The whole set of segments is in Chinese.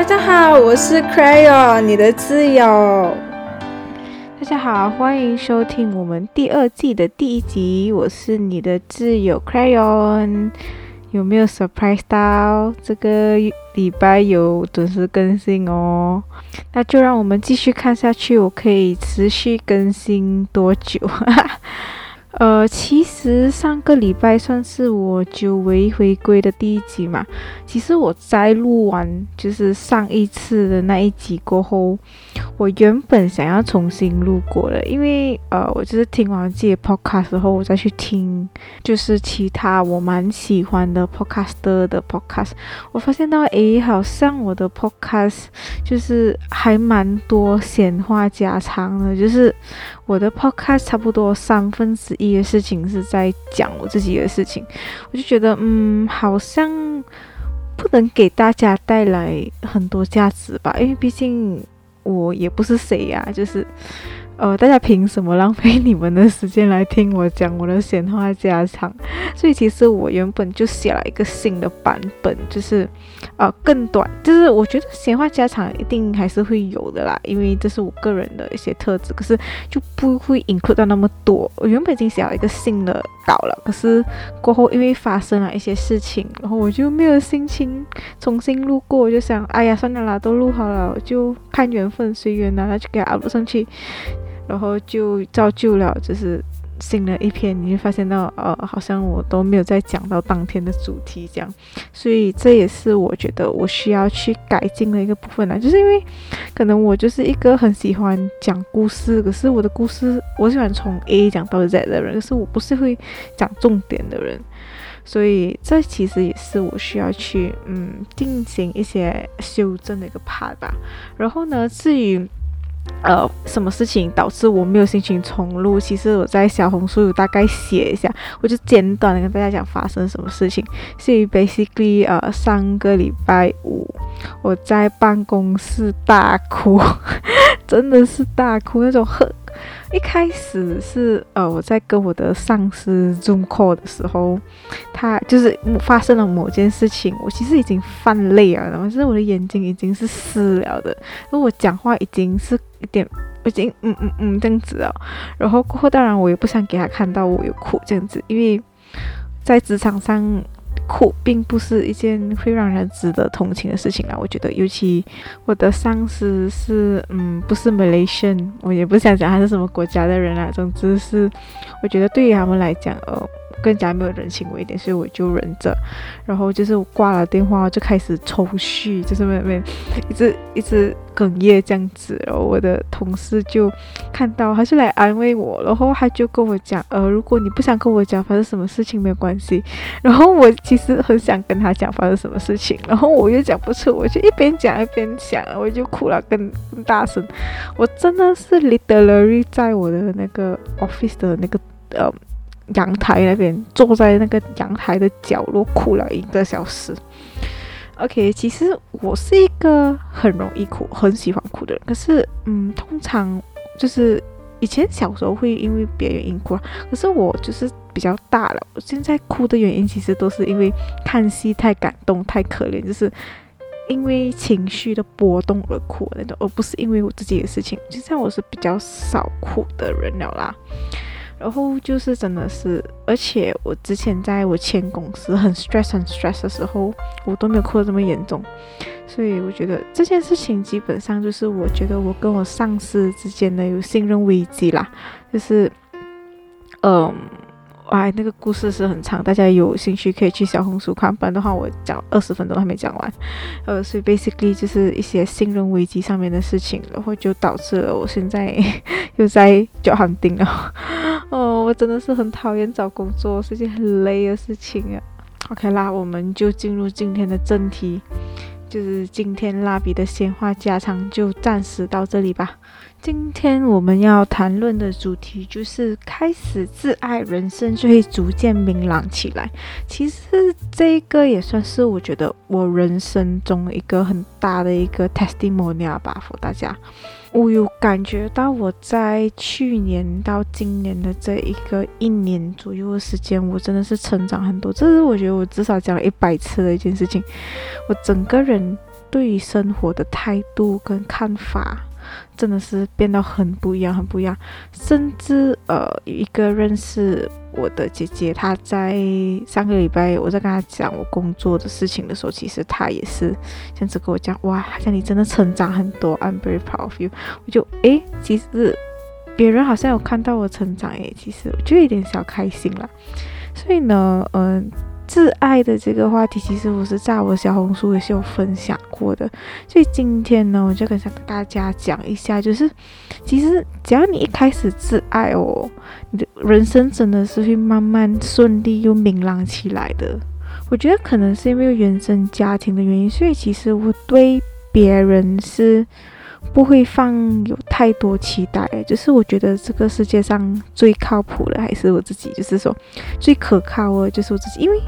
大家好，我是 Crayon，你的挚友。大家好，欢迎收听我们第二季的第一集，我是你的挚友 Crayon。有没有 surprise 到？这个礼拜有准时更新哦。那就让我们继续看下去，我可以持续更新多久？呃，其实上个礼拜算是我久违回归的第一集嘛。其实我在录完就是上一次的那一集过后，我原本想要重新录过的，因为呃，我就是听完自己的 podcast 之后，我再去听就是其他我蛮喜欢的 podcaster 的 podcast，我发现到诶，好像我的 podcast 就是还蛮多闲话家常的，就是我的 podcast 差不多三分之一的事情是在讲我自己的事情，我就觉得，嗯，好像不能给大家带来很多价值吧，因为毕竟我也不是谁呀，就是。呃，大家凭什么浪费你们的时间来听我讲我的闲话家常？所以其实我原本就写了一个新的版本，就是呃更短，就是我觉得闲话家常一定还是会有的啦，因为这是我个人的一些特质，可是就不会 include 到那么多。我原本已经写了一个新的稿了，可是过后因为发生了一些事情，然后我就没有心情重新录过，我就想，哎呀，算了啦，都录好了，就看缘分随缘啦，那就给它 upload 上去。然后就造就了，就是新的一篇，你就发现到，呃，好像我都没有再讲到当天的主题这样，所以这也是我觉得我需要去改进的一个部分啦，就是因为可能我就是一个很喜欢讲故事，可是我的故事我喜欢从 A 讲到 Z 的人，可是我不是会讲重点的人，所以这其实也是我需要去嗯进行一些修正的一个 part 吧。然后呢，至于。呃，什么事情导致我没有心情重录？其实我在小红书有大概写一下，我就简短的跟大家讲发生什么事情。所以 basically，呃，上个礼拜五我在办公室大哭，真的是大哭那种很。一开始是呃，我在跟我的上司 Zoom 聊的时候，他就是发生了某件事情，我其实已经犯泪了，然后就是我的眼睛已经是湿了的，然后我讲话已经是一点，已经嗯嗯嗯这样子了，然后过后当然我也不想给他看到我有哭这样子，因为在职场上。酷并不是一件会让人值得同情的事情啊！我觉得，尤其我的上司是，嗯，不是 Malaysian，我也不想讲他是什么国家的人啊。总之是，我觉得对于他们来讲，呃。更加没有人情味一点，所以我就忍着。然后就是挂了电话就开始抽搐，就是妹妹一直一直哽咽这样子。然后我的同事就看到，他就来安慰我，然后他就跟我讲，呃，如果你不想跟我讲发生什么事情，没有关系。然后我其实很想跟他讲发生什么事情，然后我又讲不出，我就一边讲一边想，我就哭了更更大声。我真的是 literally 在我的那个 office 的那个呃。阳台那边，坐在那个阳台的角落哭了一个小时。OK，其实我是一个很容易哭、很喜欢哭的人。可是，嗯，通常就是以前小时候会因为别原因哭，可是我就是比较大了，我现在哭的原因其实都是因为看戏太感动、太可怜，就是因为情绪的波动而哭那种，而不是因为我自己的事情。就像我是比较少哭的人了啦。然后就是真的是，而且我之前在我前公司很 stress 很 stress 的时候，我都没有哭得这么严重，所以我觉得这件事情基本上就是我觉得我跟我上司之间的有信任危机啦，就是，嗯。哇，那个故事是很长，大家有兴趣可以去小红书看。不然的话，我讲二十分钟还没讲完。呃，所以 basically 就是一些信任危机上面的事情，然后就导致了我现在 又在叫喊钉了。哦，我真的是很讨厌找工作，是件很累的事情啊。OK 啦，我们就进入今天的正题，就是今天蜡笔的闲话家常就暂时到这里吧。今天我们要谈论的主题就是开始自爱，人生就会逐渐明朗起来。其实这一个也算是我觉得我人生中一个很大的一个 testimonial 吧，给大家。我有感觉到我在去年到今年的这一个一年左右的时间，我真的是成长很多。这是我觉得我至少讲了一百次的一件事情。我整个人。对于生活的态度跟看法。真的是变得很不一样，很不一样。甚至呃，有一个认识我的姐姐，她在上个礼拜，我在跟她讲我工作的事情的时候，其实她也是这样子跟我讲，哇，好像你真的成长很多，I'm very proud of you。我就诶，其实别人好像有看到我成长诶，其实我就有点小开心了。所以呢，嗯。自爱的这个话题，其实我是在我小红书也是有分享过的，所以今天呢，我就跟大家讲一下，就是其实只要你一开始自爱哦，你的人生真的是会慢慢顺利又明朗起来的。我觉得可能是因为原生家庭的原因，所以其实我对别人是。不会放有太多期待，就是我觉得这个世界上最靠谱的还是我自己，就是说最可靠的就是我自己，因为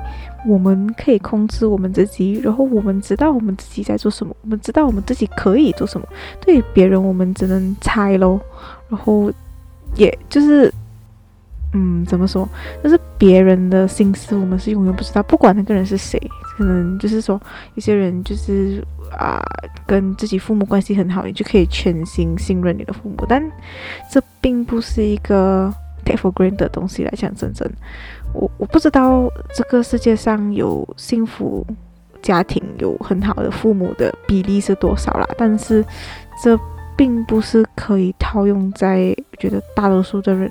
我们可以控制我们自己，然后我们知道我们自己在做什么，我们知道我们自己可以做什么。对别人，我们只能猜咯，然后也就是。嗯，怎么说？就是别人的心思，我们是永远不知道。不管那个人是谁，可能就是说，一些人就是啊，跟自己父母关系很好，你就可以全心信任你的父母。但这并不是一个 take for granted 的东西来讲真正。我我不知道这个世界上有幸福家庭、有很好的父母的比例是多少啦，但是这并不是可以套用在觉得大多数的人。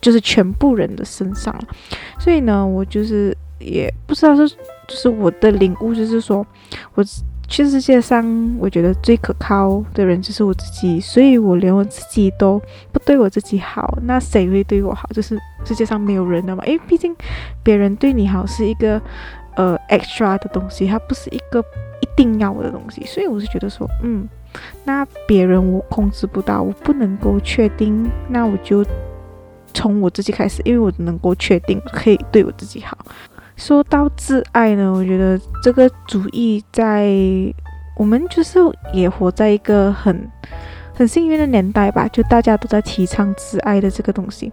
就是全部人的身上，所以呢，我就是也不知道是，就是我的领悟就是说，我去世界上我觉得最可靠的人就是我自己，所以我连我自己都不对我自己好，那谁会对我好？就是世界上没有人的嘛，因为毕竟别人对你好是一个呃 extra 的东西，它不是一个一定要的东西，所以我是觉得说，嗯，那别人我控制不到，我不能够确定，那我就。从我自己开始，因为我能够确定可以对我自己好。说到自爱呢，我觉得这个主义在我们就是也活在一个很很幸运的年代吧，就大家都在提倡自爱的这个东西。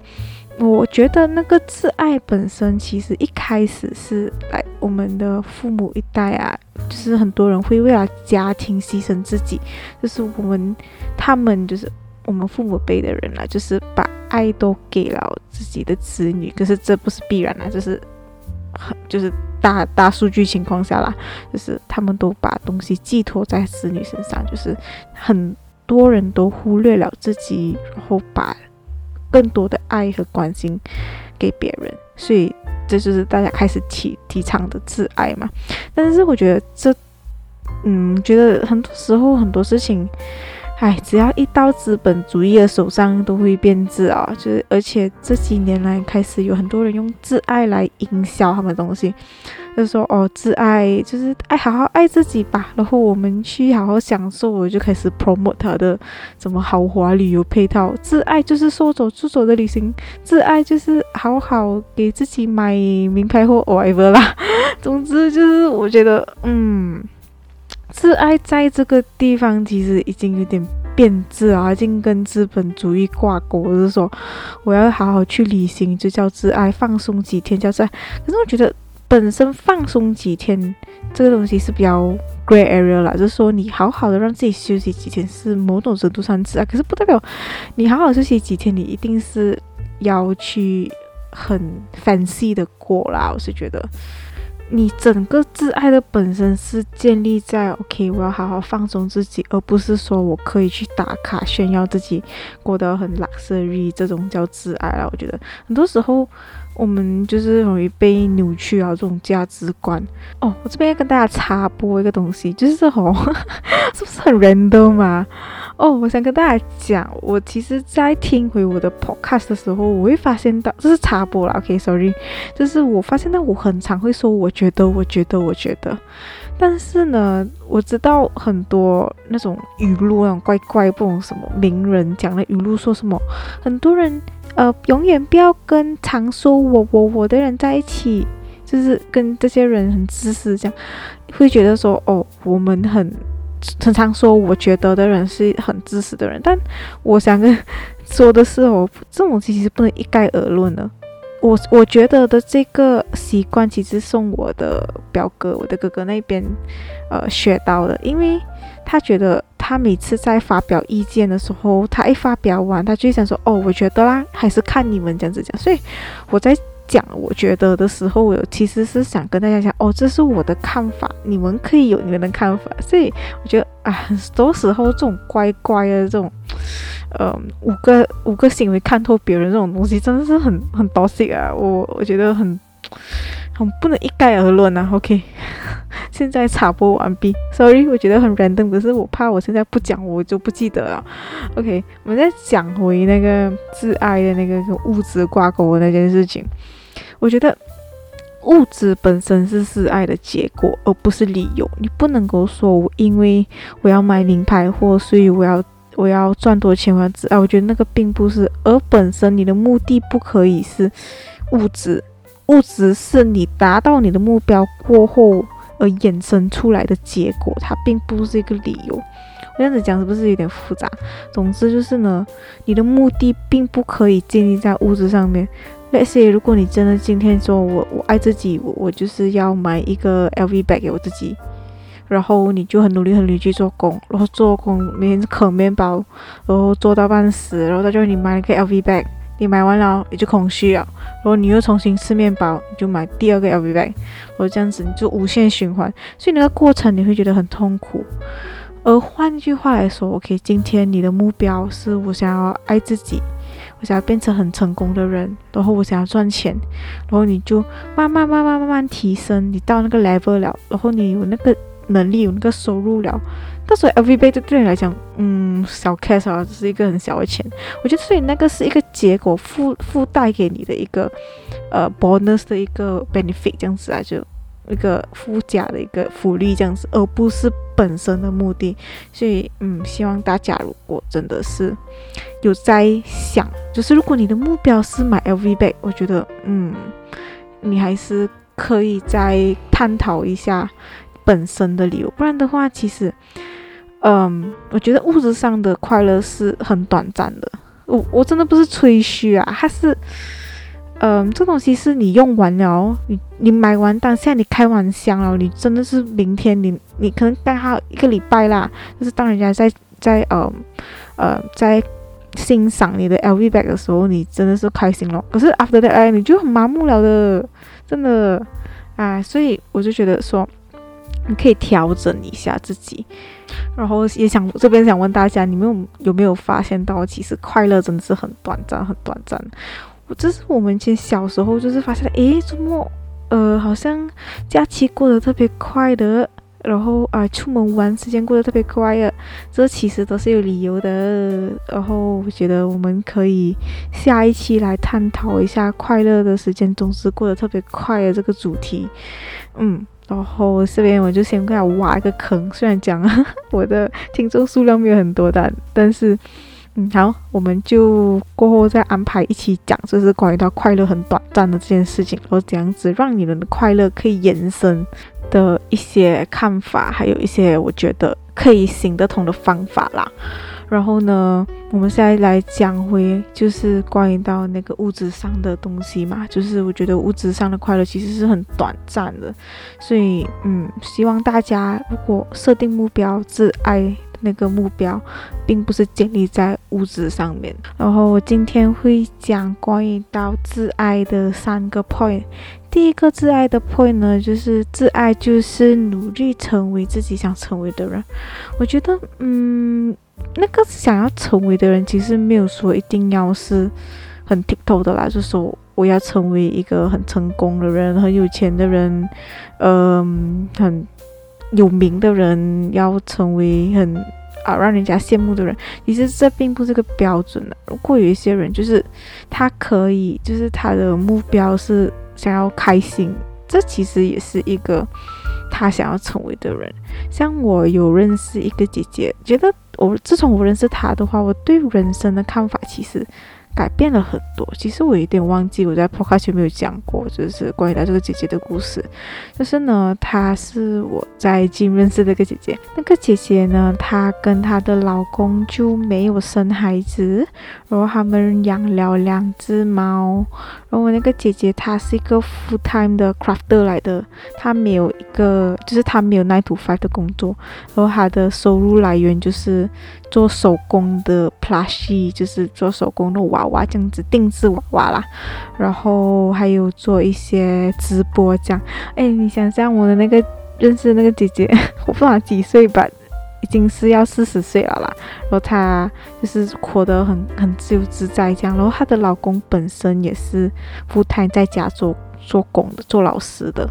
我觉得那个自爱本身其实一开始是来我们的父母一代啊，就是很多人会为了家庭牺牲自己，就是我们他们就是我们父母辈的人啦，就是把。爱都给了自己的子女，可是这不是必然啊，就是就是大大数据情况下啦，就是他们都把东西寄托在子女身上，就是很多人都忽略了自己，然后把更多的爱和关心给别人，所以这就是大家开始提提倡的自爱嘛。但是我觉得这，嗯，觉得很多时候很多事情。唉，只要一到资本主义的手上，都会变质啊！就是，而且这几年来开始有很多人用自爱来营销他们的东西，就说哦，自爱就是爱，好好爱自己吧。然后我们去好好享受，我就开始 promote 他的什么豪华旅游配套。自爱就是说走就走的旅行，自爱就是好好给自己买名牌货 whatever 啦。总之就是，我觉得，嗯。自爱在这个地方其实已经有点变质啊，已经跟资本主义挂钩。就是说，我要好好去旅行就叫自爱，放松几天叫自爱。可是我觉得本身放松几天这个东西是比较 grey area 啦，就是说你好好的让自己休息几天是某种程度上自爱，可是不代表你好好休息几天你一定是要去很 fancy 的过啦。我是觉得。你整个自爱的本身是建立在 OK，我要好好放松自己，而不是说我可以去打卡炫耀自己过得很 luxury，这种叫自爱了。我觉得很多时候我们就是容易被扭曲啊，这种价值观。哦，我这边要跟大家插播一个东西，就是哦，是不是很 random 嘛？哦，我想跟大家讲，我其实，在听回我的 podcast 的时候，我会发现到，这是插播了，OK，sorry，就是我发现到我很常会说，我觉得，我觉得，我觉得，但是呢，我知道很多那种语录，那种怪怪，不懂什么名人讲的语录，说什么，很多人，呃，永远不要跟常说我我我的人在一起，就是跟这些人很自私，这样会觉得说，哦，我们很。常常说，我觉得的人是很自私的人，但我想跟说的是哦，这种其实不能一概而论的。我我觉得的这个习惯，其实从我的表哥、我的哥哥那边呃学到的，因为他觉得他每次在发表意见的时候，他一发表完，他就想说：“哦，我觉得啦，还是看你们这样子讲。”所以我在讲我觉得的时候，我其实是想跟大家讲：“哦，这是我的看法，你们可以有你们的看法。”所以我觉得啊，很多时候这种乖乖的这种，呃，五个五个行为看透别人这种东西，真的是很很多事啊。我我觉得很。很不能一概而论啊，OK，现在插播完毕，Sorry，我觉得很 random，可是我怕我现在不讲，我就不记得了，OK，我们再讲回那个自爱的那个物质挂钩的那件事情，我觉得物质本身是示爱的结果，而不是理由，你不能够说我因为我要买名牌货，所以我要我要赚多钱我要自爱，我觉得那个并不是，而本身你的目的不可以是物质。物质是你达到你的目标过后而衍生出来的结果，它并不是一个理由。我这样子讲是不是有点复杂？总之就是呢，你的目的并不可以建立在物质上面。Let's say，如果你真的今天说我我爱自己，我我就是要买一个 LV bag 给我自己，然后你就很努力很努力去做工，然后做工每天啃面包，然后做到半死，然后他就你买一个 LV bag。你买完了，你就空虚了，然后你又重新吃面包，你就买第二个 LV bag，然后这样子你就无限循环，所以那个过程你会觉得很痛苦。而换句话来说，OK，今天你的目标是我想要爱自己，我想要变成很成功的人，然后我想要赚钱，然后你就慢慢慢慢慢慢提升，你到那个 level 了，然后你有那个能力，有那个收入了。到时候 L V B 对对你来讲，嗯，小 case 啊，只是一个很小的钱。我觉得，所以那个是一个结果附附带给你的一个呃 bonus 的一个 benefit 这样子啊，就一个附加的一个福利这样子，而不是本身的目的。所以，嗯，希望大家如果真的是有在想，就是如果你的目标是买 L V bag，我觉得，嗯，你还是可以再探讨一下本身的理由，不然的话，其实。嗯，我觉得物质上的快乐是很短暂的。我我真的不是吹嘘啊，它是，嗯，这东西是你用完了，你你买完当下你开完箱了，你真的是明天你你可能戴它一个礼拜啦，就是当人家在在呃呃在欣赏你的 LV bag 的时候，你真的是开心了。可是 after that，你就很麻木了的，真的，哎，所以我就觉得说，你可以调整一下自己。然后也想这边想问大家，你们有有没有发现到，其实快乐真的是很短暂，很短暂。我这是我们以前小时候就是发现，诶，怎么呃好像假期过得特别快的，然后啊出门玩时间过得特别快的，这其实都是有理由的。然后我觉得我们可以下一期来探讨一下快乐的时间总是过得特别快的这个主题。嗯。然后这边我就先给他挖一个坑，虽然讲 我的听众数量没有很多，但但是，嗯，好，我们就过后再安排一起讲，就是关于到快乐很短暂的这件事情，然后这样子让你们的快乐可以延伸的一些看法，还有一些我觉得可以行得通的方法啦。然后呢，我们现在来讲回，就是关于到那个物质上的东西嘛，就是我觉得物质上的快乐其实是很短暂的，所以嗯，希望大家如果设定目标，自爱那个目标，并不是建立在物质上面。然后我今天会讲关于到自爱的三个 point。第一个自爱的 point 呢，就是自爱就是努力成为自己想成为的人。我觉得，嗯。那个想要成为的人，其实没有说一定要是很剔透的啦，就说我要成为一个很成功的人、很有钱的人，嗯，很有名的人，要成为很啊让人家羡慕的人。其实这并不是个标准的。如果有一些人，就是他可以，就是他的目标是想要开心，这其实也是一个他想要成为的人。像我有认识一个姐姐，觉得。我自从我认识她的话，我对人生的看法其实改变了很多。其实我有点忘记我在 podcast 有没有讲过，就是关于她这个姐姐的故事。就是呢，她是我在金认识的一个姐姐。那个姐姐呢，她跟她的老公就没有生孩子，然后他们养了两只猫。然后我那个姐姐她是一个 full time 的 crafter 来的，她没有一个，就是她没有 nine to five 的工作，然后她的收入来源就是做手工的 plushie，就是做手工的娃娃这样子定制娃娃啦，然后还有做一些直播这样。哎，你想想我的那个认识的那个姐姐，我不知道几岁吧。已经是要四十岁了啦，然后她就是活得很很自由自在这样，然后她的老公本身也是夫胎在家做做工的，做老师的，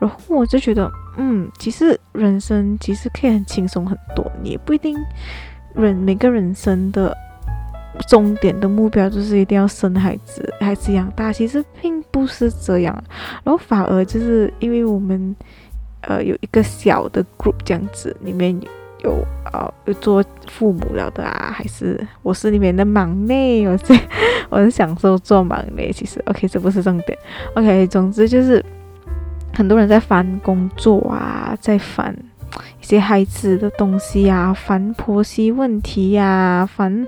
然后我就觉得，嗯，其实人生其实可以很轻松很多，你也不一定人每个人生的终点的目标就是一定要生孩子，孩子养大，其实并不是这样，然后反而就是因为我们呃有一个小的 group 这样子，里面。有啊，有做父母了的啊，还是我是里面的忙内，我是 我是享受做忙内。其实，OK，这不是重点。OK，总之就是很多人在烦工作啊，在烦一些孩子的东西啊，烦婆媳问题呀，烦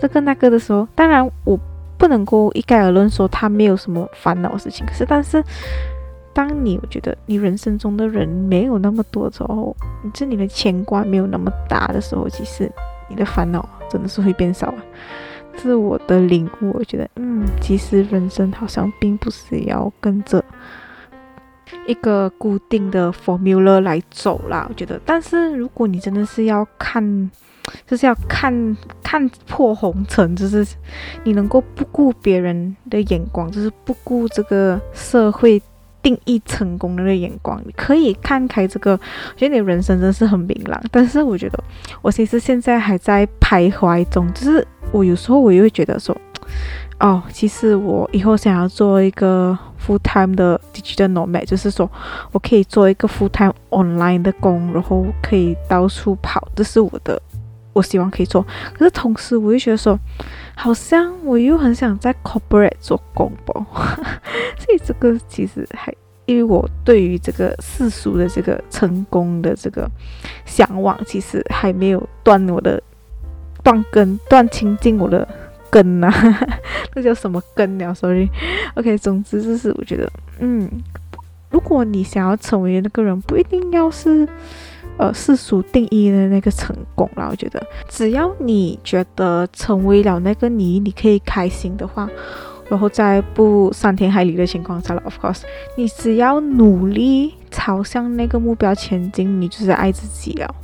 这个那个的时候，当然我不能够一概而论说他没有什么烦恼的事情，可是但是。当你我觉得你人生中的人没有那么多的时候，这里的牵挂没有那么大的时候，其实你的烦恼真的是会变少啊。自我的领悟，我觉得，嗯，其实人生好像并不是要跟着一个固定的 formula 来走啦。我觉得，但是如果你真的是要看，就是要看看破红尘，就是你能够不顾别人的眼光，就是不顾这个社会。定义成功的那个眼光，你可以看开这个。我觉得你人生真是很明朗，但是我觉得我其实现在还在徘徊中。就是我有时候我又会觉得说，哦，其实我以后想要做一个 full time 的 digital nomad，就是说我可以做一个 full time online 的工，然后可以到处跑，这是我的，我希望可以做。可是同时我又觉得说。好像我又很想在 corporate 做工不，所以这个其实还因为我对于这个世俗的这个成功的这个向往，其实还没有断我的断根断清净我的根呐，那叫什么根了？Sorry，OK，总之就是我觉得，嗯，如果你想要成为那个人，不一定要是。呃，世俗定义的那个成功啦，我觉得只要你觉得成为了那个你，你可以开心的话，然后在不伤天害理的情况下了，of course，你只要努力朝向那个目标前进，你就是爱自己了。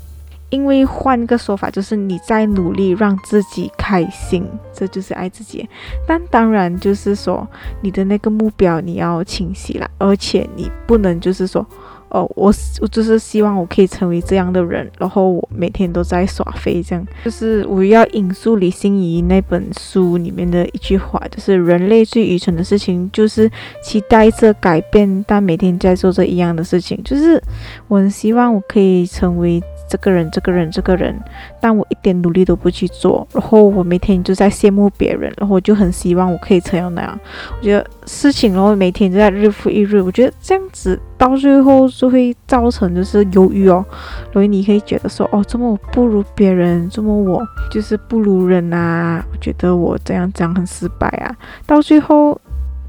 因为换个说法，就是你在努力让自己开心，这就是爱自己。但当然就是说，你的那个目标你要清晰了，而且你不能就是说。哦，我我就是希望我可以成为这样的人，然后我每天都在耍飞，这样就是我要引述李欣怡那本书里面的一句话，就是人类最愚蠢的事情就是期待着改变，但每天在做着一样的事情。就是我很希望我可以成为。这个人，这个人，这个人，但我一点努力都不去做，然后我每天就在羡慕别人，然后我就很希望我可以成为那样。我觉得事情，然后每天就在日复一日，我觉得这样子到最后就会造成就是忧郁哦。所以你可以觉得说，哦，这么我不如别人，这么我就是不如人啊，我觉得我这样这样很失败啊，到最后。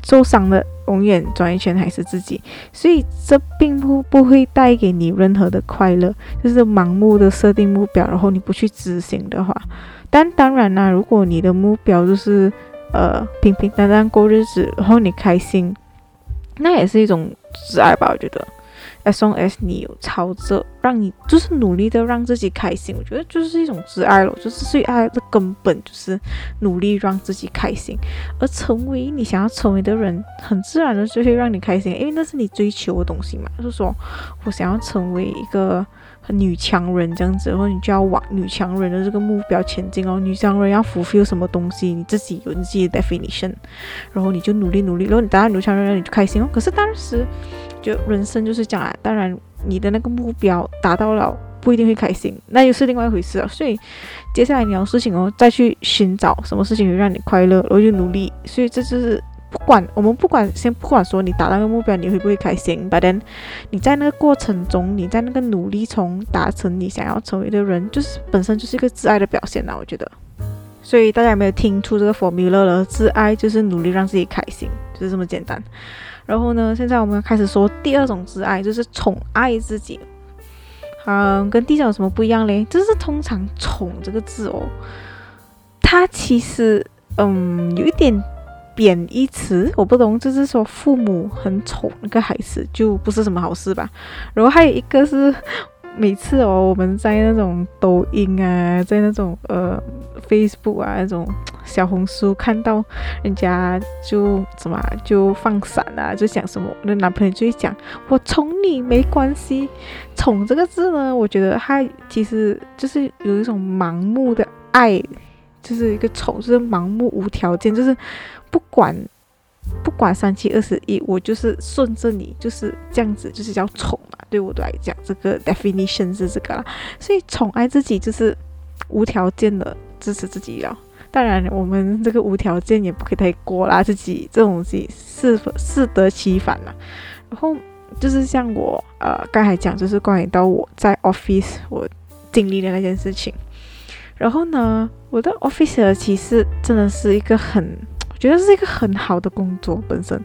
受伤的永远转一圈还是自己，所以这并不不会带给你任何的快乐，就是盲目的设定目标，然后你不去执行的话。但当然啦，如果你的目标就是呃平平淡淡过日子，然后你开心，那也是一种挚爱吧，我觉得。As long as 你有朝着让你就是努力的让自己开心，我觉得就是一种自爱了。就是最爱的根本就是努力让自己开心，而成为你想要成为的人，很自然的就会让你开心，因为那是你追求的东西嘛。就是说我想要成为一个女强人这样子，然后你就要往女强人的这个目标前进哦。女强人要 fulfill 什么东西，你自己有你自己的 definition，然后你就努力努力，然后你达到女强人，你就开心哦。可是当时。就人生就是这样啊，当然你的那个目标达到了，不一定会开心，那又是另外一回事啊。所以接下来你要事情哦，再去寻找什么事情会让你快乐，然后就努力。所以这就是不管我们不管先不管说你达到那个目标你会不会开心，but then 你在那个过程中，你在那个努力中达成你想要成为的人，就是本身就是一个自爱的表现呐，我觉得。所以大家有没有听出这个 formula 了？自爱就是努力让自己开心，就是这么简单。然后呢，现在我们开始说第二种自爱，就是宠爱自己。嗯，跟第一种有什么不一样嘞？就是通常“宠”这个字哦，它其实嗯有一点贬义词，我不懂，就是说父母很宠那个孩子就不是什么好事吧。然后还有一个是。每次哦，我们在那种抖音啊，在那种呃 Facebook 啊那种小红书看到人家就怎么就放闪啊，就讲什么，那男朋友就会讲我宠你没关系。宠这个字呢，我觉得它其实就是有一种盲目的爱，就是一个宠，就是盲目无条件，就是不管。不管三七二十一，我就是顺着你，就是这样子，就是叫宠嘛。对我来讲，这个 definition 是这个啦。所以宠爱自己就是无条件的支持自己了。当然，我们这个无条件也不可以太过啦，自己这种东西适适得其反嘛。然后就是像我呃刚才讲，就是关于到我在 office 我经历的那件事情。然后呢，我的 office 其实真的是一个很。觉得是一个很好的工作本身，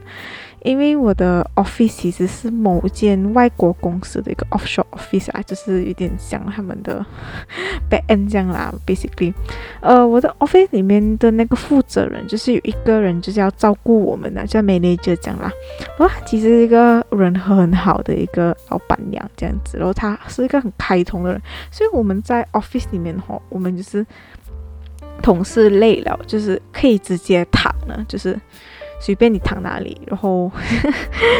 因为我的 office 其实是某间外国公司的一个 offshore office 啊，就是有点像他们的 back end 这样啦。Basically，呃，我的 office 里面的那个负责人就是有一个人就是要照顾我们的，叫 manager 这样啦。然后他其实是一个人很好的一个老板娘这样子，然后他是一个很开通的人，所以我们在 office 里面吼，我们就是。同事累了，就是可以直接躺了，就是随便你躺哪里。然后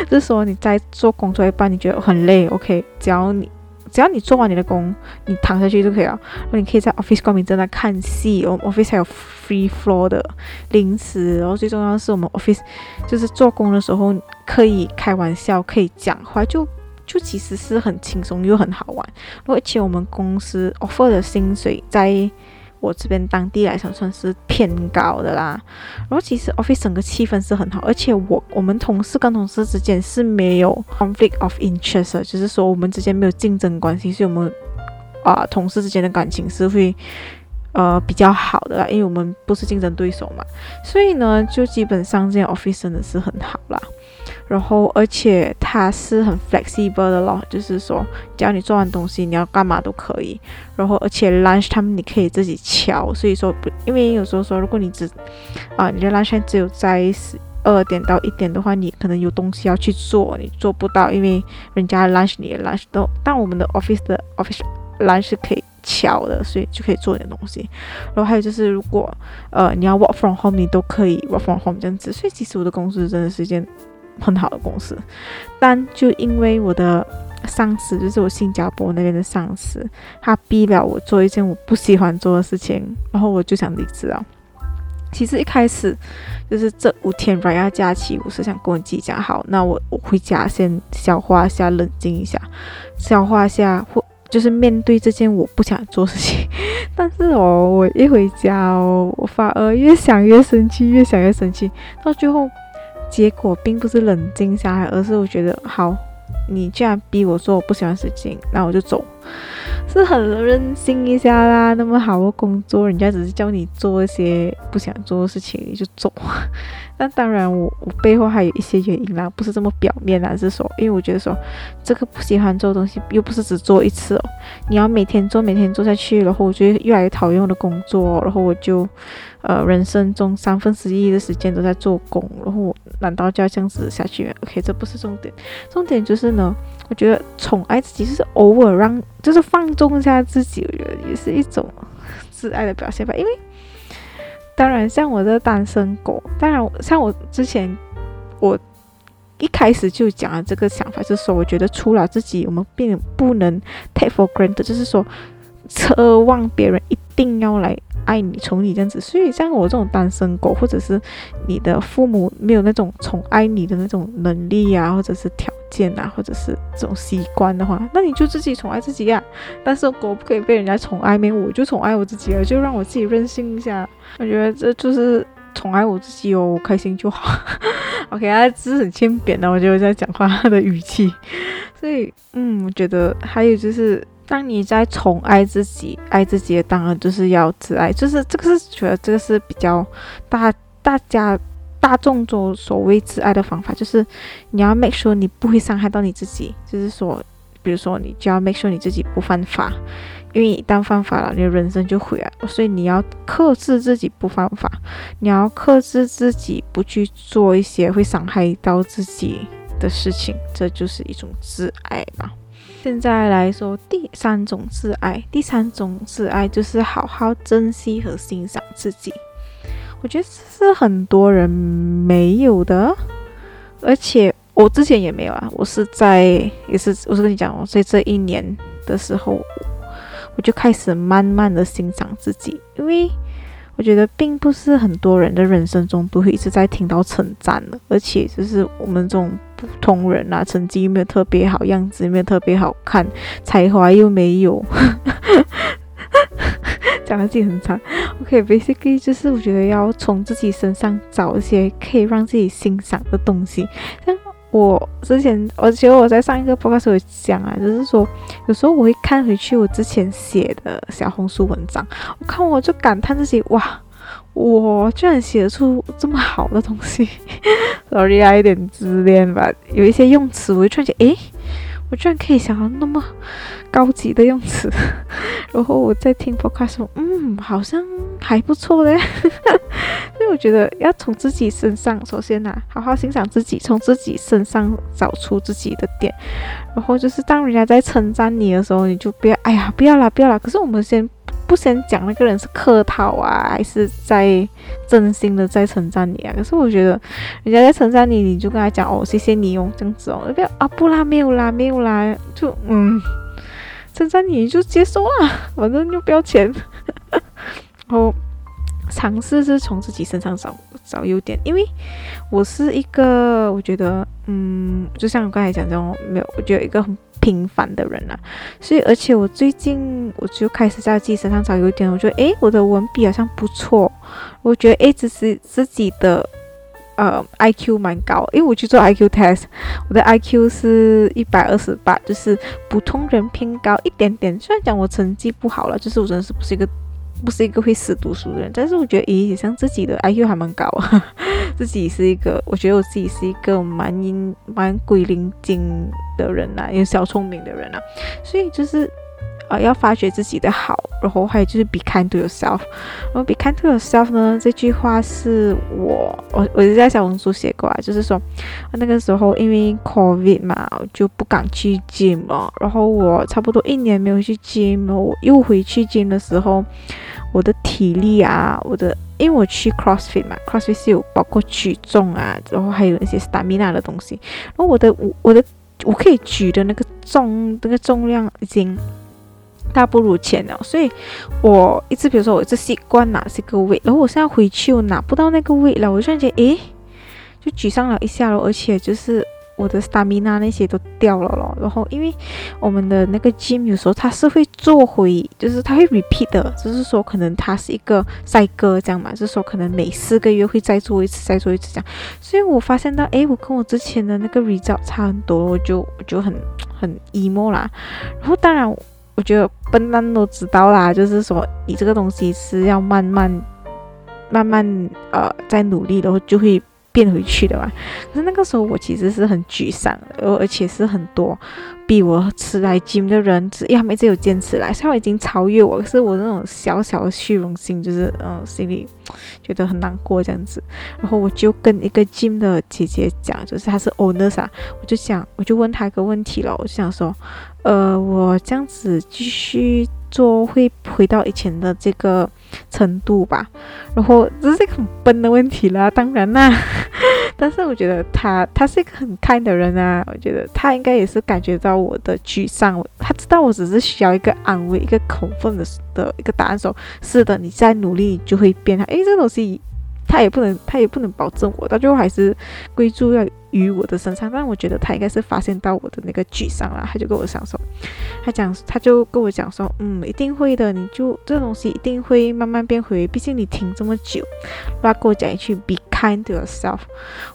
就是说你在做工作一半，你觉得很累，OK，只要你只要你做完你的工，你躺下去就可以了。然后你可以在 office 光明正大看戏，我们 office 还有 free floor 的零食。然后最重要的是，我们 office 就是做工的时候可以开玩笑，可以讲话，就就其实是很轻松又很好玩。而且我们公司 offer 的薪水在。我这边当地来讲算是偏高的啦，然后其实 office 整个气氛是很好，而且我我们同事跟同事之间是没有 conflict of interest，就是说我们之间没有竞争关系，所以我们啊同事之间的感情是会呃比较好的啦，因为我们不是竞争对手嘛，所以呢就基本上这样 office 真的是很好啦。然后，而且它是很 flexible 的咯，就是说，只要你做完东西，你要干嘛都可以。然后，而且 lunch 他们你可以自己敲，所以说不，因为有时候说，如果你只啊，你的 lunch 只有在十二点到一点的话，你可能有东西要去做，你做不到，因为人家 lunch 你的 lunch 都，但我们的 office 的 office lunch 是可以敲的，所以就可以做点东西。然后还有就是，如果呃你要 work from home，你都可以 work from home 这样子。所以其实我的公司真的是一件。很好的公司，但就因为我的上司，就是我新加坡那边的上司，他逼了我做一件我不喜欢做的事情，然后我就想离职啊。其实一开始就是这五天 r a 假期，我是想跟我自己讲好，那我我回家先消化一下，冷静一下，消化一下，或就是面对这件我不想做事情。但是哦，我一回家哦，我反而越想越生气，越想越生气，到最后。结果并不是冷静下来，而是我觉得好，你既然逼我说我不喜欢事情，那我就走，是很任性一下啦。那么好的工作，人家只是叫你做一些不想做的事情，你就走。那当然，我我背后还有一些原因啦，不是这么表面啦，是说，因为我觉得说，这个不喜欢做东西，又不是只做一次哦，你要每天做，每天做下去，然后我觉得越来越讨厌我的工作，然后我就，呃，人生中三分之一的时间都在做工，然后我难道就要这样子下去？OK，这不是重点，重点就是呢，我觉得宠爱自己就是偶尔让，就是放纵一下自己，我觉得也是一种自爱的表现吧，因为。当然，像我这单身狗，当然像我之前，我一开始就讲了这个想法，就是说，我觉得除了自己，我们并不能 take for granted，就是说，奢望别人一定要来爱你、宠你这样子。所以像我这种单身狗，或者是你的父母没有那种宠爱你的那种能力啊，或者是条件啊，或者是这种习惯的话，那你就自己宠爱自己呀。但是狗不可以被人家宠爱，没我就宠爱我自己了，就让我自己任性一下。我觉得这就是宠爱我自己哦，我开心就好。OK 啊，只是很欠扁的，我觉得在讲话的语气。所以，嗯，我觉得还有就是，当你在宠爱自己、爱自己，当然就是要自爱，就是这个是觉得这个是比较大大家大众中所谓自爱的方法，就是你要 make sure 你不会伤害到你自己，就是说，比如说你就要 make sure 你自己不犯法。因为一旦犯法了，你的人生就毁了。所以你要克制自己不犯法，你要克制自己不去做一些会伤害到自己的事情，这就是一种自爱吧。现在来说第三种自爱，第三种自爱就是好好珍惜和欣赏自己。我觉得这是很多人没有的，而且我之前也没有啊。我是在也是我是跟你讲，我在这一年的时候。我就开始慢慢的欣赏自己，因为我觉得并不是很多人的人生中都会一直在听到称赞的，而且就是我们这种普通人啊，成绩又没有特别好，样子又没有特别好看，才华又没有，讲的自己很惨。OK，basically 就是我觉得要从自己身上找一些可以让自己欣赏的东西，像。我之前，我觉得我在上一个播客时候讲啊，就是说，有时候我会看回去我之前写的小红书文章，我看我就感叹自己，哇，我居然写得出这么好的东西，Sorry 啊，有点自恋吧，有一些用词，我就突然间，诶。我居然可以想到那么高级的用词，然后我在听 podcast 说，嗯，好像还不错嘞。所以我觉得要从自己身上，首先啊，好好欣赏自己，从自己身上找出自己的点，然后就是当人家在称赞你的时候，你就不要，哎呀，不要啦，不要啦。可是我们先。不先讲那个人是客套啊，还是在真心的在称赞你啊？可是我觉得人家在称赞你，你就跟他讲哦，谢谢你哦，这样子哦，不要啊，不啦，没有啦，没有啦，就嗯，称赞你就接受啦，反正又不要钱。然后尝试是从自己身上找找优点，因为我是一个，我觉得嗯，就像我刚才讲这种，没有，我觉得一个很。平凡的人啊，所以而且我最近我就开始在自己身上找优点，我觉得诶，我的文笔好像不错，我觉得诶，只是自己的呃 I Q 蛮高，因为我去做 I Q test，我的 I Q 是一百二十八，就是普通人偏高一点点。虽然讲我成绩不好了，就是我真的是不是一个。不是一个会死读书的人，但是我觉得，咦，像自己的 IQ 还蛮高啊，自己是一个，我觉得我自己是一个蛮阴蛮鬼灵精的人呐，有小聪明的人呐，所以就是。呃，要发掘自己的好，然后还有就是 be kind to yourself。然后 be kind to yourself 呢，这句话是我我我就在小红书写过啊，就是说那个时候因为 covid 嘛，就不敢去 gym 了。然后我差不多一年没有去 gym，了我又回去 gym 的时候，我的体力啊，我的因为我去 crossfit 嘛，crossfit 是有包括举重啊，然后还有那些 stamina 的东西。然后我的我我的我可以举的那个重那个重量已经。大不如前了，所以我一直比如说我一直习惯拿这个位，然后我现在回去我拿不到那个位了，我就然觉诶，就沮丧了一下了，而且就是我的 stamina 那些都掉了咯。然后因为我们的那个 gym 有时候它是会做回，就是它会 repeat 的，就是说可能它是一个赛歌这样嘛，就是说可能每四个月会再做一次，再做一次这样。所以我发现到诶，我跟我之前的那个 result 差很多，我就我就很很 emo 啦。然后当然。我觉得笨蛋都知道啦，就是说你这个东西是要慢慢、慢慢呃在努力，然后就会变回去的嘛。可是那个时候我其实是很沮丧的，而且是很多比我迟来 gym 的人，只他们一直有坚持来，虽然已经超越我，可是我那种小小的虚荣心就是嗯心里觉得很难过这样子。然后我就跟一个 gym 的姐姐讲，就是她是 owner 啊，我就想我就问她一个问题了，我就想说。呃，我这样子继续做会回到以前的这个程度吧。然后这是一个很笨的问题啦，当然啦，但是我觉得他他是一个很 kind 的人啊，我觉得他应该也是感觉到我的沮丧，他知道我只是需要一个安慰，一个口分的的一个答案，说是的，你再努力就会变好。诶，这个东西。他也不能，他也不能保证我，到最后还是归注要于我的身上。但我觉得他应该是发现到我的那个沮丧了，他就跟我讲说，他讲，他就跟我讲说，嗯，一定会的，你就这东西一定会慢慢变回，毕竟你停这么久。他跟我讲一句，be kind to yourself。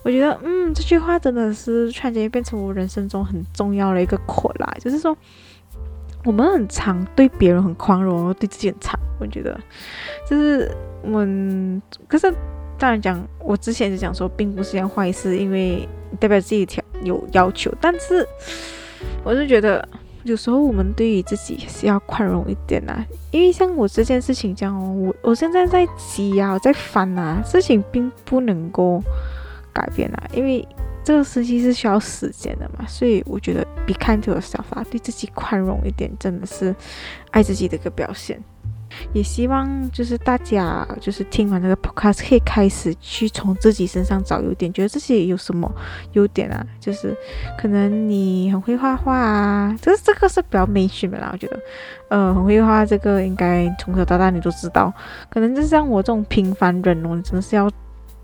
我觉得，嗯，这句话真的是突然间变成我人生中很重要的一个扩啦，就是说，我们很常对别人很宽容，对自己很差。我觉得，就是我们，可是。当然讲，我之前就讲说，并不是件坏事，因为代表自己条有要求。但是，我是觉得有时候我们对于自己是要宽容一点呐。因为像我这件事情这样哦，我我现在在急啊，在烦啊，事情并不能够改变啊，因为这个事情是需要时间的嘛。所以我觉得比看这个想法，对自己宽容一点，真的是爱自己的一个表现。也希望就是大家就是听完这个 podcast 可以开始去从自己身上找优点，觉得自己有什么优点啊？就是可能你很会画画啊，这这个是比较美学的啦。我觉得，呃，很会画这个应该从小到大你都知道。可能就像我这种平凡人哦，真的是要。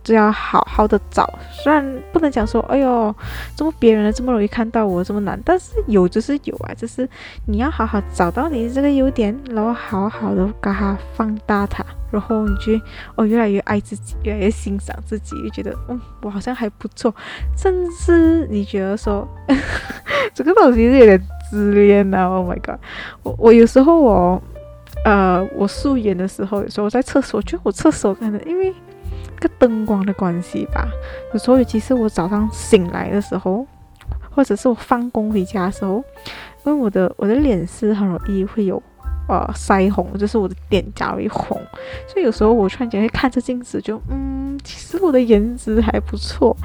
就要好好的找，虽然不能讲说，哎呦，怎么别人这么容易看到我这么难，但是有就是有啊，就是你要好好找到你这个优点，然后好好的把它放大它，然后你就哦越来越爱自己，越来越欣赏自己，就觉得嗯我好像还不错，甚至你觉得说 这个东西是有点自恋啊，Oh my god，我我有时候我呃我素颜的时候，有时候我在厕所，就我厕所可能因为。灯光的关系吧，有时候尤其是我早上醒来的时候，或者是我放工回家的时候，因为我的我的脸是很容易会有呃腮红，就是我的脸颊会红，所以有时候我突然间会看着镜子，就嗯，其实我的颜值还不错。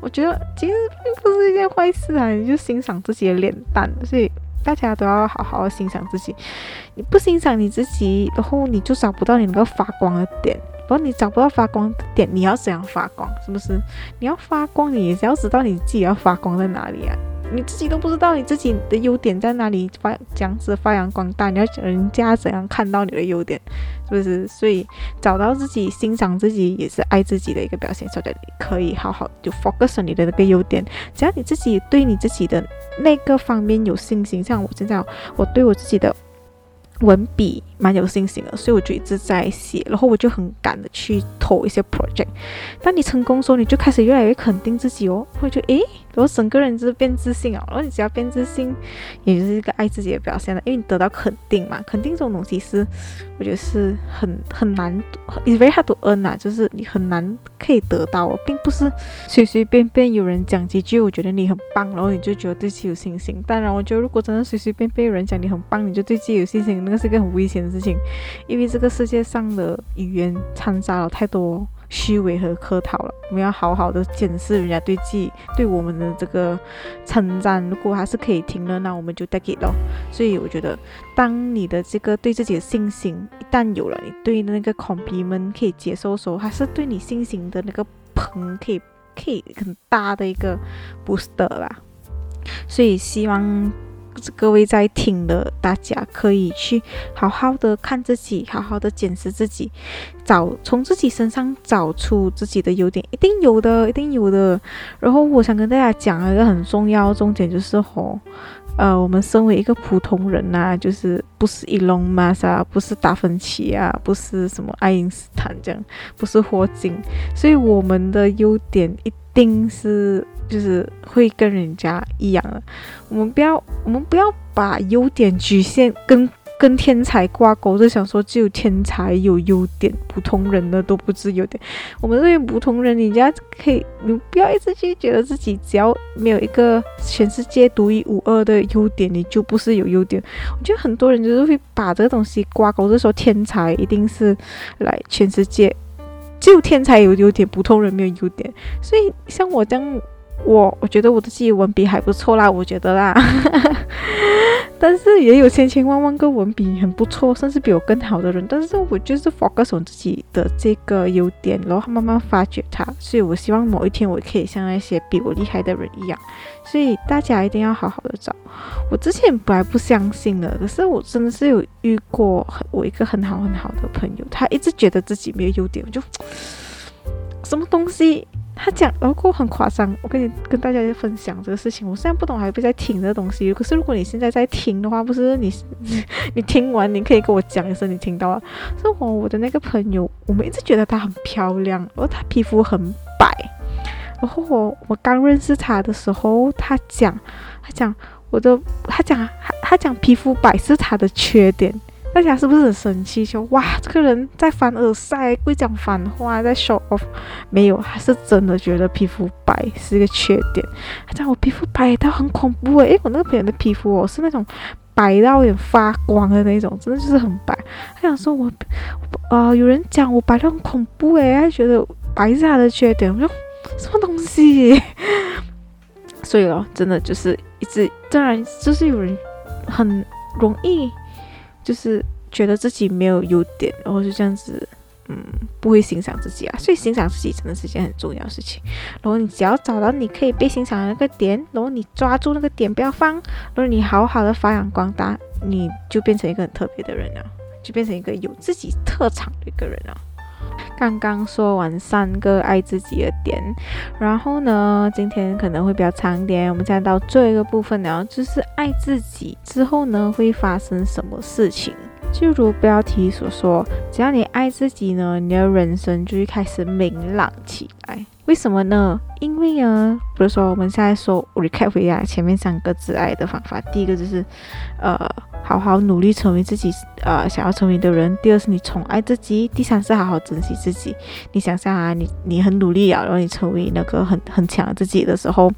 我觉得其实并不是一件坏事啊，你就欣赏自己的脸蛋，所以大家都要好好欣赏自己。你不欣赏你自己，然后你就找不到你能够发光的点。不过你找不到发光点，你要怎样发光？是不是？你要发光，你也要知道你自己要发光在哪里啊？你自己都不知道你自己的优点在哪里发，这样子发扬光大，你要人家怎样看到你的优点？是不是？所以找到自己、欣赏自己，也是爱自己的一个表现。所以你可以好好就 focus 你的那个优点，只要你自己对你自己的那个方面有信心，像我现在，我对我自己的。文笔蛮有信心的，所以我就一直在写，然后我就很敢的去投一些 project。当你成功的时候，你就开始越来越肯定自己哦，会觉得诶，我整个人就是变自信哦。然后你只要变自信，也就是一个爱自己的表现了，因为你得到肯定嘛。肯定这种东西是，我觉得是很很难，it's very hard to earn 啊，就是你很难可以得到，并不是随随便便有人讲几句，我觉得你很棒，然后你就觉得对自己有信心。当然，我觉得如果真的随随便便有人讲你很棒，你就对自己有信心。那个是个很危险事情，因为这个世界上的语言掺杂了太多虚伪和客套了。我们要好好的检视人家对自己、对我们的这个称赞，如果还是可以听的，那我们就 take it 咯。所以我觉得，当你的这个对自己的信心一旦有了，你对那个 compliment 可以接受的时候，还是对你信心的那个棚可以可以很大的一个 booster 啦。所以希望。各位在听的，大家可以去好好的看自己，好好的检视自己，找从自己身上找出自己的优点，一定有的，一定有的。然后我想跟大家讲一个很重要重点，就是吼，呃，我们身为一个普通人呐，就是不是伊隆马斯不是达芬奇啊，不是什么爱因斯坦这样，不是霍金，所以我们的优点一定是。就是会跟人家一样的，我们不要，我们不要把优点局限跟跟天才挂钩，就想说只有天才有优点，普通人的都不是优点。我们这些普通人，人家可以，你不要一直去觉得自己只要没有一个全世界独一无二的优点，你就不是有优点。我觉得很多人就是会把这个东西挂钩，就说天才一定是来全世界，只有天才有优点，普通人没有优点。所以像我这样。我我觉得我的自己文笔还不错啦，我觉得啦。但是也有千千万万个文笔很不错，甚至比我更好的人。但是我就是 focus 我自己的这个优点，然后慢慢发掘它。所以我希望某一天我可以像那些比我厉害的人一样。所以大家一定要好好的找。我之前本来不相信的，可是我真的是有遇过我一个很好很好的朋友，他一直觉得自己没有优点，我就 什么东西。他讲，然后很夸张。我跟你跟大家分享这个事情，我现在不懂，还不在听这个东西。可是如果你现在在听的话，不是你，你听完你可以跟我讲一声，你听到了。是我我的那个朋友，我们一直觉得她很漂亮，然后她皮肤很白。然后我我刚认识她的时候，她讲，她讲我的，她讲，她讲皮肤白是她的缺点。大家是不是很生气？说哇，这个人在凡尔赛，会讲反话，在 show off。没有，他是真的觉得皮肤白是一个缺点。他讲我皮肤白到很恐怖诶，诶，我那个朋友的皮肤哦是那种白到有点发光的那种，真的就是很白。他想说我，呃，有人讲我白到很恐怖诶，他觉得白是他的缺点。我说什么东西？所以哦，真的就是一直，当然就是有人很容易。就是觉得自己没有优点，然后就这样子，嗯，不会欣赏自己啊。所以欣赏自己真的是件很重要的事情。然后你只要找到你可以被欣赏的那个点，然后你抓住那个点不要放，然后你好好的发扬光大，你就变成一个很特别的人了，就变成一个有自己特长的一个人了。刚刚说完三个爱自己的点，然后呢，今天可能会比较长一点。我们现在到最后一个部分了，就是爱自己之后呢，会发生什么事情？就如标题所说，只要你爱自己呢，你的人生就会开始明朗起来。为什么呢？因为呢，比如说我们现在说 recap 一下前面三个自爱的方法，第一个就是，呃。好好努力成为自己呃想要成为的人。第二是你宠爱自己，第三是好好珍惜自己。你想象啊，你你很努力啊，然后你成为那个很很强自己的时候，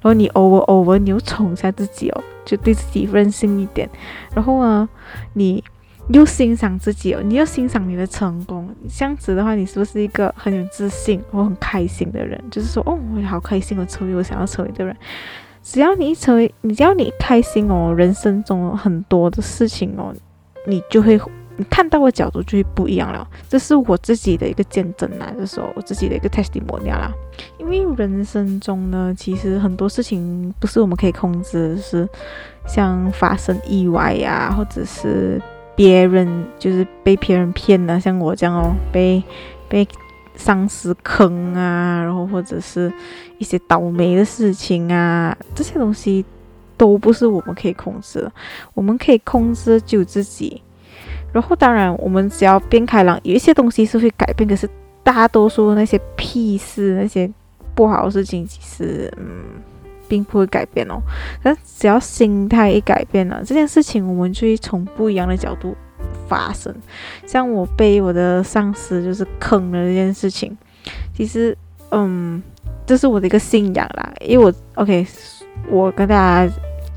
然后你偶尔偶尔你又宠一下自己哦，就对自己任性一点。然后呢，你又欣赏自己哦，你又欣赏你的成功。这样子的话，你是不是一个很有自信、我很开心的人？就是说，哦，我好开心，我成为我想要成为的人。只要你一成为，你只要你一开心哦，人生中很多的事情哦，你就会你看到的角度就会不一样了。这是我自己的一个见证啦，就是我自己的一个 testimony 啦。因为人生中呢，其实很多事情不是我们可以控制，是像发生意外呀，或者是别人就是被别人骗了，像我这样哦，被被。丧尸坑啊，然后或者是一些倒霉的事情啊，这些东西都不是我们可以控制的。我们可以控制就自己。然后当然，我们只要变开朗，有一些东西是会改变，可是大多数那些屁事、那些不好的事情，其实嗯，并不会改变哦。但只要心态一改变了，这件事情我们就会从不一样的角度。发生，像我被我的上司就是坑了这件事情，其实，嗯，这是我的一个信仰啦。因为我，OK，我跟大家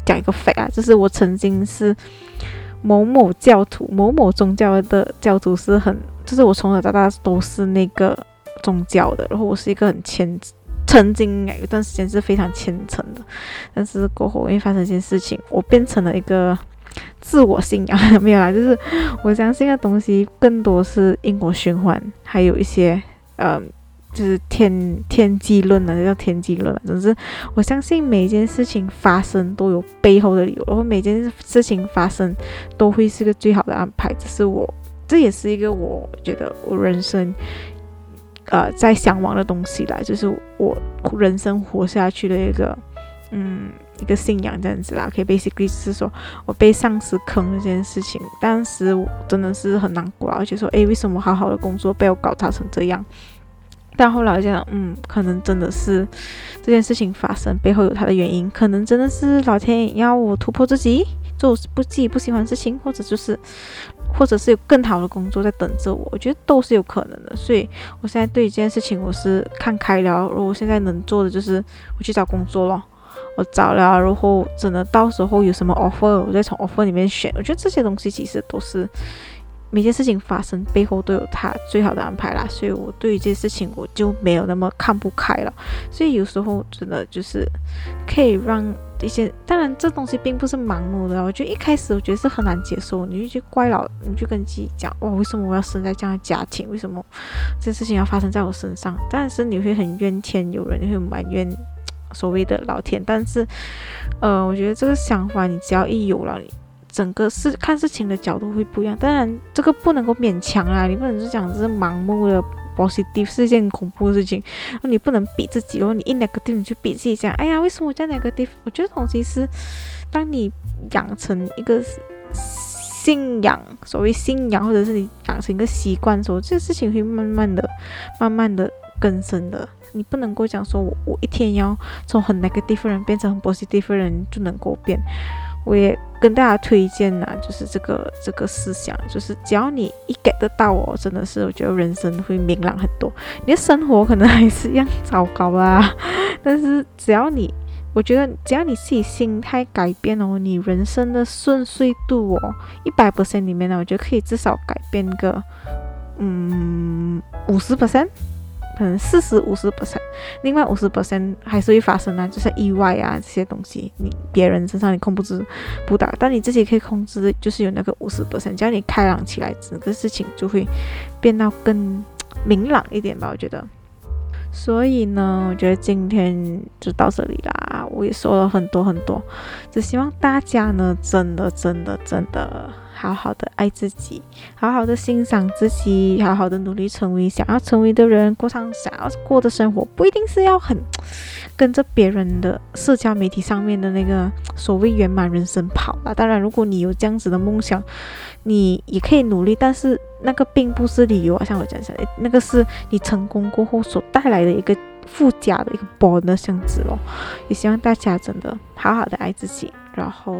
讲一个 fact 啊，就是我曾经是某某教徒，某某宗教的教徒，是很，就是我从小到大都是那个宗教的，然后我是一个很虔，曾经有一段时间是非常虔诚的，但是过后因为发生一件事情，我变成了一个。自我信仰 没有啦，就是我相信的东西更多是因果循环，还有一些呃，就是天天机论的，叫天机论。总之，我相信每件事情发生都有背后的理由，然后每件事情发生都会是个最好的安排。这是我，这也是一个我觉得我人生呃在向往的东西啦，就是我人生活下去的一个嗯。一个信仰这样子啦，可以 basically 是说我被上司坑这件事情，当时我真的是很难过，而且说，诶，为什么好好的工作被我搞砸成这样？但后来我想，嗯，可能真的是这件事情发生背后有它的原因，可能真的是老天要我突破自己，做不自己不喜欢的事情，或者就是，或者是有更好的工作在等着我，我觉得都是有可能的。所以我现在对这件事情我是看开了，如果现在能做的就是我去找工作了。我找了，然后真的到时候有什么 offer，我再从 offer 里面选。我觉得这些东西其实都是每件事情发生背后都有它最好的安排啦。所以我对于这件事情我就没有那么看不开了。所以有时候真的就是可以让一些，当然这东西并不是盲目的。我觉得一开始我觉得是很难接受，你就去怪老，你就跟自己讲，哇，为什么我要生在这样的家庭？为什么这事情要发生在我身上？但是你会很怨天尤人，你会埋怨所谓的老天。但是，呃，我觉得这个想法你只要一有了，你整个事看事情的角度会不一样。当然，这个不能够勉强啊，你不能是讲是盲目的。positive 是件恐怖的事情，你不能逼自己，然后你一 negative 你就逼自己讲，哎呀，为什么我在 negative？我觉得东西是，当你养成一个信仰，所谓信仰，或者是你养成一个习惯的时候，这个事情会慢慢的、慢慢的更深的。你不能够讲说我我一天要从很 negative 人变成很 positive 人就能够变。我也跟大家推荐呐，就是这个这个思想，就是只要你一 get 得到哦，真的是我觉得人生会明朗很多。你的生活可能还是一样糟糕啦，但是只要你，我觉得只要你自己心态改变哦，你人生的顺遂度哦，一百 percent 里面呢，我觉得可以至少改变个嗯五十 percent。可能四十五十 percent，另外五十 percent 还是会发生啊，就是意外啊这些东西，你别人身上你控制不到，但你自己可以控制，就是有那个五十 percent，只要你开朗起来，整个事情就会变到更明朗一点吧，我觉得。所以呢，我觉得今天就到这里啦，我也说了很多很多，只希望大家呢，真的真的真的。好好的爱自己，好好的欣赏自己，好好的努力成为想要成为的人，过上想要过的生活，不一定是要很跟着别人的社交媒体上面的那个所谓圆满人生跑啊。当然，如果你有这样子的梦想，你也可以努力，但是那个并不是理由啊。像我讲讲，那个是你成功过后所带来的一个附加的一个 bonus 样子咯。也希望大家真的好好的爱自己，然后。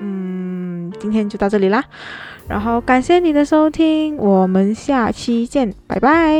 嗯，今天就到这里啦，然后感谢你的收听，我们下期见，拜拜。